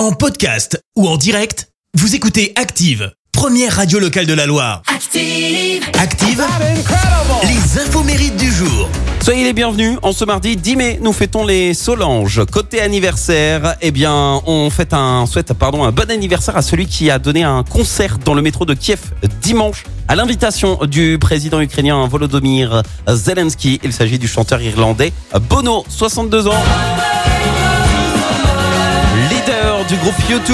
En podcast ou en direct, vous écoutez Active, première radio locale de la Loire. Active. Active, les infos mérites du jour. Soyez les bienvenus. En ce mardi 10 mai, nous fêtons les Solanges. Côté anniversaire, eh bien, on fête un, souhaite, pardon, un bon anniversaire à celui qui a donné un concert dans le métro de Kiev dimanche à l'invitation du président ukrainien Volodymyr Zelensky. Il s'agit du chanteur irlandais Bono, 62 ans. Du groupe U2.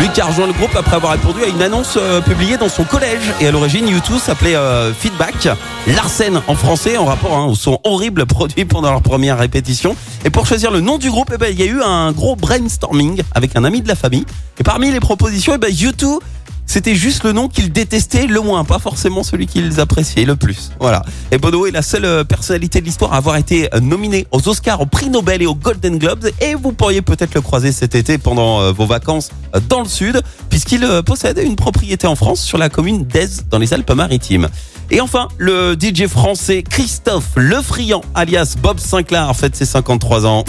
Lui qui a rejoint le groupe après avoir répondu à une annonce euh, publiée dans son collège. Et à l'origine, U2 s'appelait euh, Feedback. Larsen en français, en rapport hein, au son horrible produit pendant leur première répétition. Et pour choisir le nom du groupe, eh ben, il y a eu un gros brainstorming avec un ami de la famille. Et parmi les propositions, eh ben, U2 c'était juste le nom qu'ils détestaient le moins, pas forcément celui qu'ils appréciaient le plus. Voilà. Et Bono est la seule euh, personnalité de l'histoire à avoir été euh, nominé aux Oscars, au prix Nobel et aux Golden Globes. Et vous pourriez peut-être le croiser cet été pendant euh, vos vacances dans le sud, puisqu'il possède une propriété en France sur la commune d'Aise, dans les Alpes-Maritimes. Et enfin, le DJ français Christophe Lefriand, alias Bob Sinclair, fête ses 53 ans.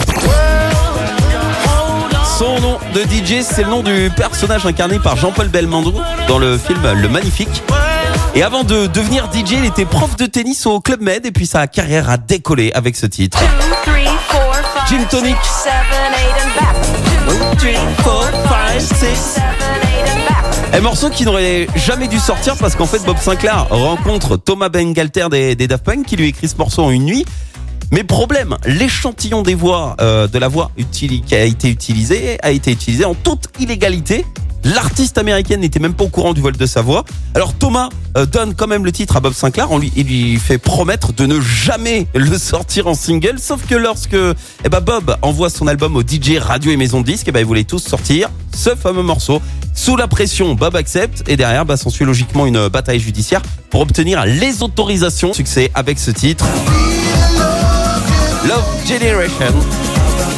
Son nom de DJ, c'est le nom du personnage incarné par Jean-Paul Belmondo dans le film Le Magnifique. Et avant de devenir DJ, il était prof de tennis au Club Med et puis sa carrière a décollé avec ce titre. Gin Tonic. Un morceau qui n'aurait jamais dû sortir parce qu'en fait Bob Sinclair rencontre Thomas Bengalter des, des Daft Punk qui lui écrit ce morceau en une nuit. Mais problème, l'échantillon des voix euh, de la voix qui a été utilisé a été utilisé en toute illégalité. L'artiste américaine n'était même pas au courant du vol de sa voix. Alors Thomas euh, donne quand même le titre à Bob Sinclair. On lui, il lui fait promettre de ne jamais le sortir en single. Sauf que lorsque eh ben Bob envoie son album au DJ radio et maison de disques, eh ben ils voulaient tous sortir ce fameux morceau. Sous la pression, Bob accepte et derrière bah, s'ensuit logiquement une bataille judiciaire pour obtenir les autorisations. Succès avec ce titre. Love Generation,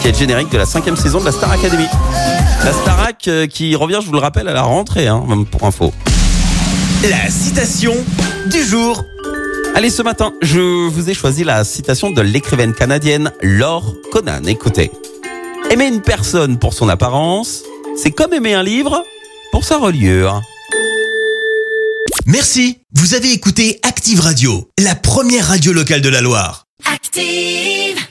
qui est le générique de la cinquième saison de la Star Academy. La Starac euh, qui revient, je vous le rappelle, à la rentrée, hein, même pour info. La citation du jour. Allez, ce matin, je vous ai choisi la citation de l'écrivaine canadienne Laure Conan. Écoutez. Aimer une personne pour son apparence, c'est comme aimer un livre pour sa reliure. Merci. Vous avez écouté Active Radio, la première radio locale de la Loire. Active.